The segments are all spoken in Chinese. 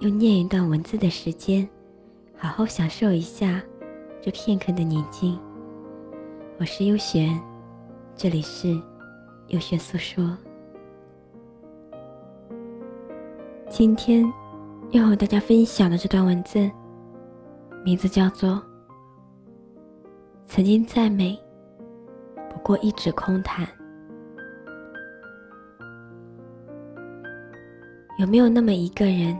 用念一段文字的时间，好好享受一下这片刻的宁静。我是优璇，这里是优璇诉说。今天要和大家分享的这段文字，名字叫做《曾经再美，不过一纸空谈》。有没有那么一个人？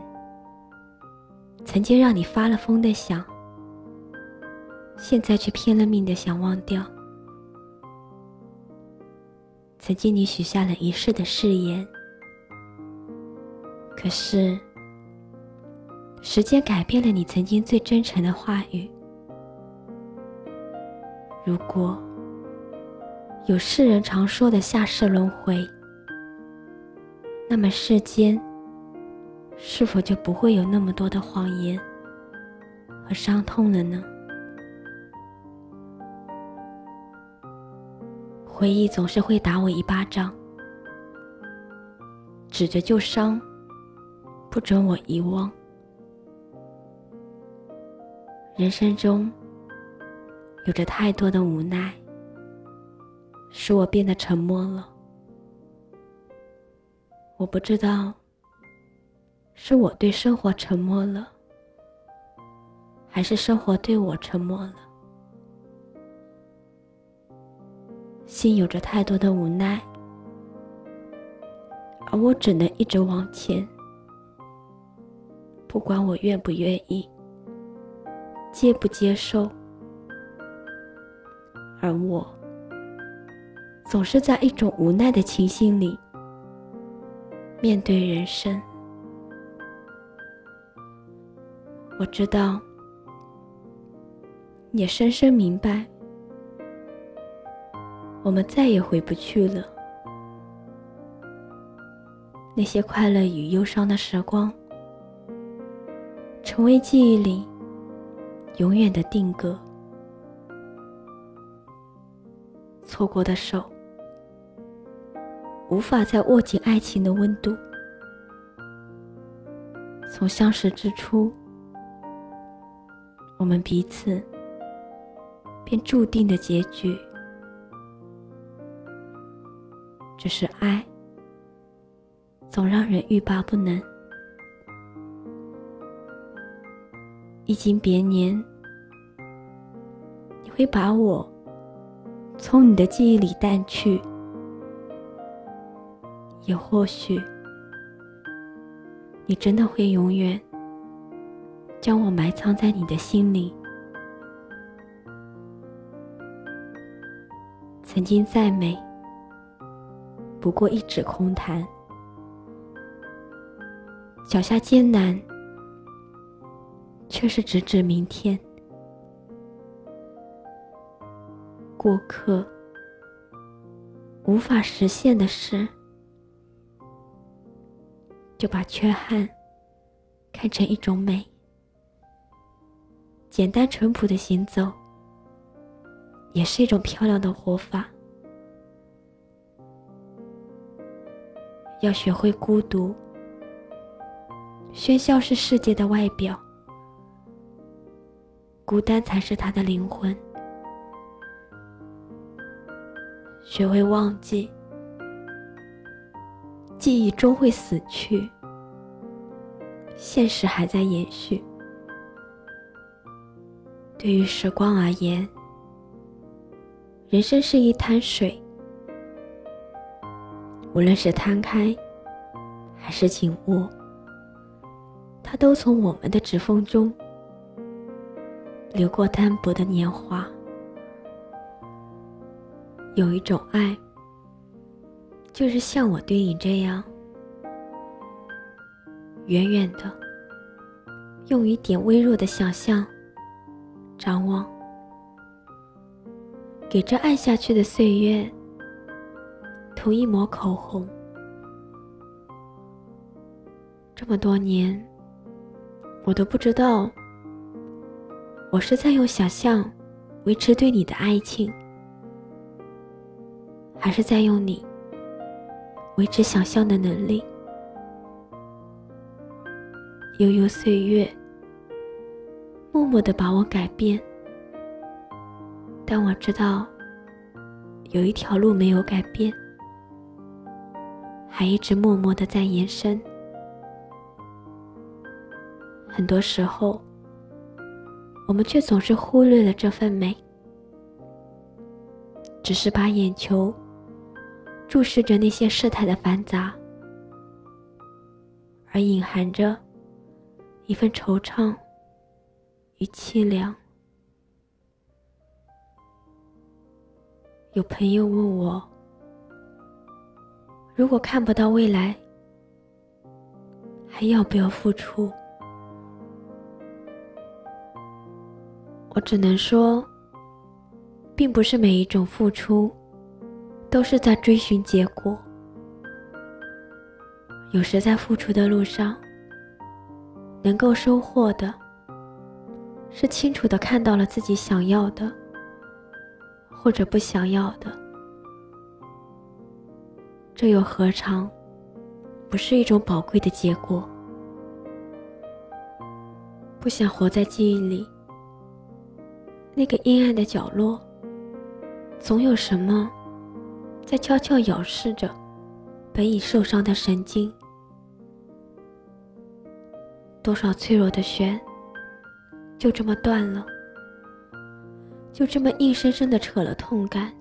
曾经让你发了疯的想，现在却拼了命的想忘掉。曾经你许下了一世的誓言，可是时间改变了你曾经最真诚的话语。如果有世人常说的下世轮回，那么世间。是否就不会有那么多的谎言和伤痛了呢？回忆总是会打我一巴掌，指着旧伤，不准我遗忘。人生中有着太多的无奈，使我变得沉默了。我不知道。是我对生活沉默了，还是生活对我沉默了？心有着太多的无奈，而我只能一直往前，不管我愿不愿意，接不接受，而我总是在一种无奈的情形里面对人生。我知道，也深深明白，我们再也回不去了。那些快乐与忧伤的时光，成为记忆里永远的定格。错过的手，无法再握紧爱情的温度。从相识之初。我们彼此便注定的结局，只是爱总让人欲罢不能。历经别年，你会把我从你的记忆里淡去，也或许你真的会永远。将我埋藏在你的心里。曾经再美，不过一纸空谈。脚下艰难，却是直指明天。过客，无法实现的事，就把缺憾看成一种美。简单淳朴的行走，也是一种漂亮的活法。要学会孤独，喧嚣是世界的外表，孤单才是他的灵魂。学会忘记，记忆终会死去，现实还在延续。对于时光而言，人生是一滩水，无论是摊开还是紧握，它都从我们的指缝中流过单薄的年华。有一种爱，就是像我对你这样，远远的用一点微弱的想象，张望，给这暗下去的岁月涂一抹口红。这么多年，我都不知道，我是在用想象维持对你的爱情，还是在用你维持想象的能力。悠悠岁月，默默的把我改变，但我知道，有一条路没有改变，还一直默默的在延伸。很多时候，我们却总是忽略了这份美，只是把眼球注视着那些事态的繁杂，而隐含着。一份惆怅与凄凉。有朋友问我：“如果看不到未来，还要不要付出？”我只能说，并不是每一种付出都是在追寻结果。有时在付出的路上。能够收获的，是清楚的看到了自己想要的，或者不想要的。这又何尝不是一种宝贵的结果？不想活在记忆里，那个阴暗的角落，总有什么在悄悄咬噬着本已受伤的神经。多少脆弱的弦，就这么断了，就这么硬生生的扯了痛感，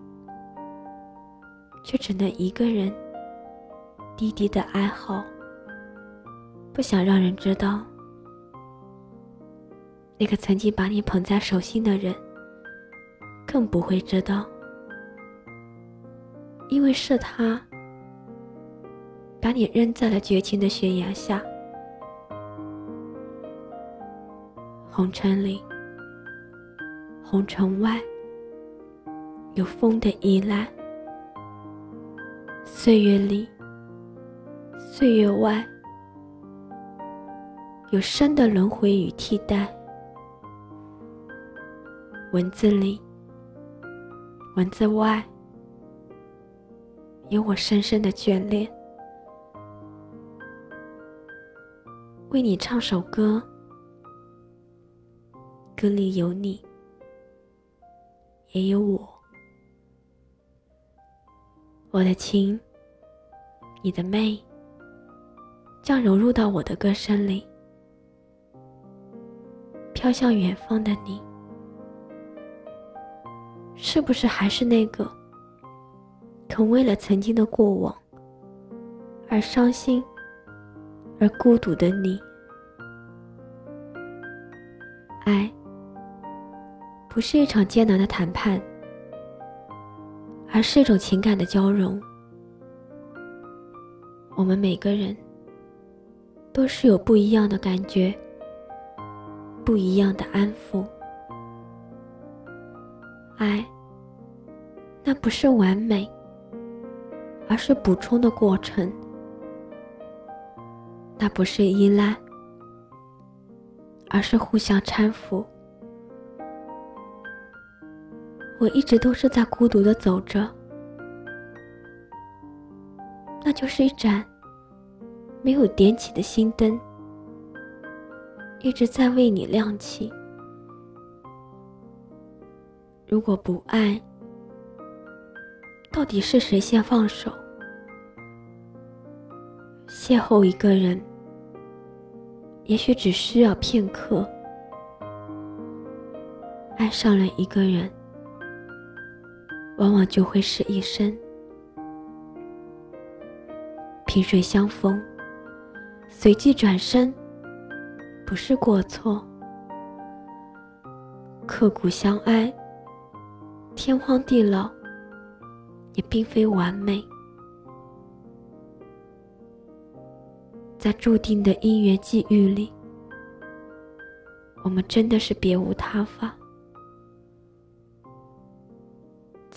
却只能一个人低低的哀嚎，不想让人知道。那个曾经把你捧在手心的人，更不会知道，因为是他把你扔在了绝情的悬崖下。红尘里，红尘外，有风的依赖；岁月里，岁月外，有生的轮回与替代。文字里，文字外，有我深深的眷恋。为你唱首歌。歌里有你，也有我。我的情，你的媚，将融入到我的歌声里。飘向远方的你，是不是还是那个肯为了曾经的过往而伤心而孤独的你？不是一场艰难的谈判，而是一种情感的交融。我们每个人都是有不一样的感觉，不一样的安抚。爱，那不是完美，而是补充的过程；那不是依赖，而是互相搀扶。我一直都是在孤独的走着，那就是一盏没有点起的心灯，一直在为你亮起。如果不爱，到底是谁先放手？邂逅一个人，也许只需要片刻；爱上了一个人。往往就会是一生。萍水相逢，随即转身，不是过错；刻骨相爱，天荒地老，也并非完美。在注定的因缘际遇里，我们真的是别无他法。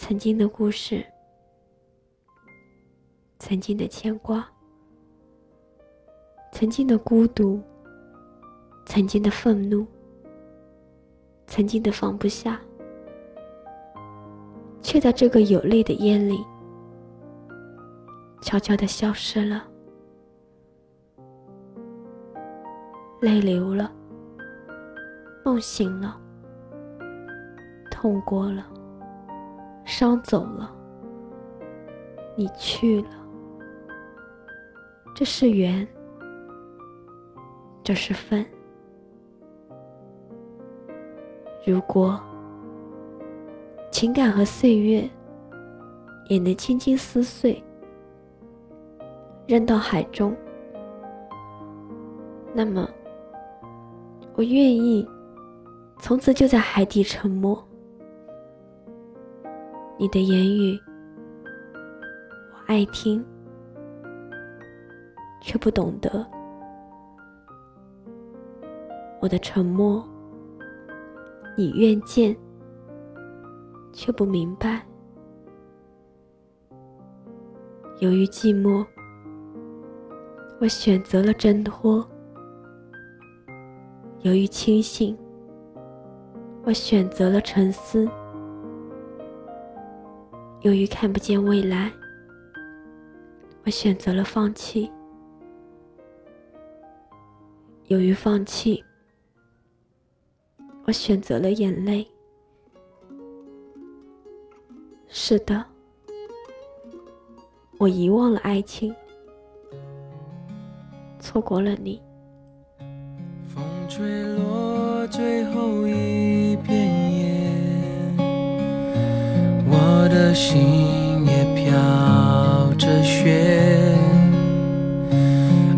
曾经的故事，曾经的牵挂，曾经的孤独，曾经的愤怒，曾经的放不下，却在这个有泪的夜里，悄悄的消失了。泪流了，梦醒了，痛过了，伤走了，你去了。这是缘，这是分。如果情感和岁月也能轻轻撕碎，扔到海中，那么。我愿意，从此就在海底沉默。你的言语，我爱听，却不懂得；我的沉默，你愿见，却不明白。由于寂寞，我选择了挣脱。由于清醒，我选择了沉思；由于看不见未来，我选择了放弃；由于放弃，我选择了眼泪。是的，我遗忘了爱情，错过了你。风吹心也飘着雪，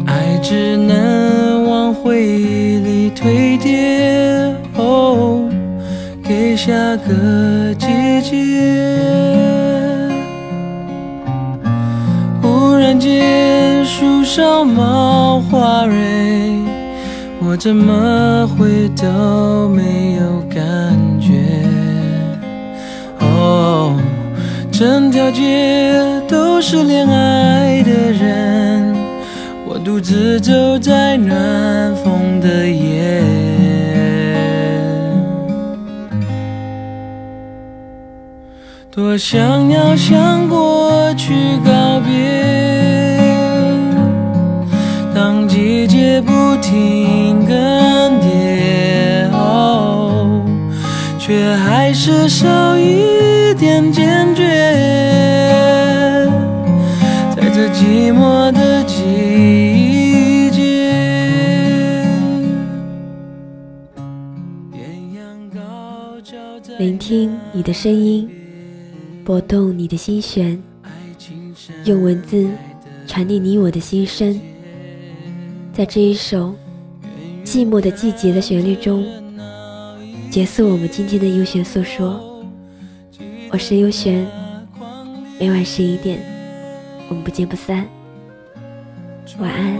爱只能往回忆里堆叠，哦，给下个季节。忽然间，树上冒花蕊。我怎么会都没有感觉？整条街都是恋爱的人，我独自走在暖风的夜，多想要向过去告别。当季节不停更迭，哦。却还是少的声音，拨动你的心弦，用文字传递你我的心声。在这一首寂寞的季节的旋律中。结束我们今天的优选诉说，我是优璇，每晚十一点，我们不见不散，晚安。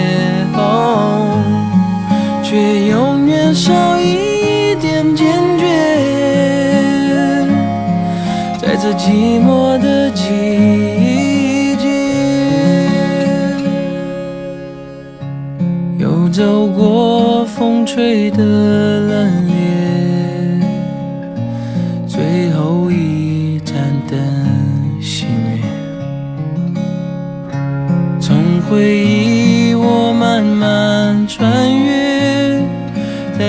却永远少一点坚决，在这寂寞的季节，又。走过风吹的冷冽，最后一盏灯熄灭。从回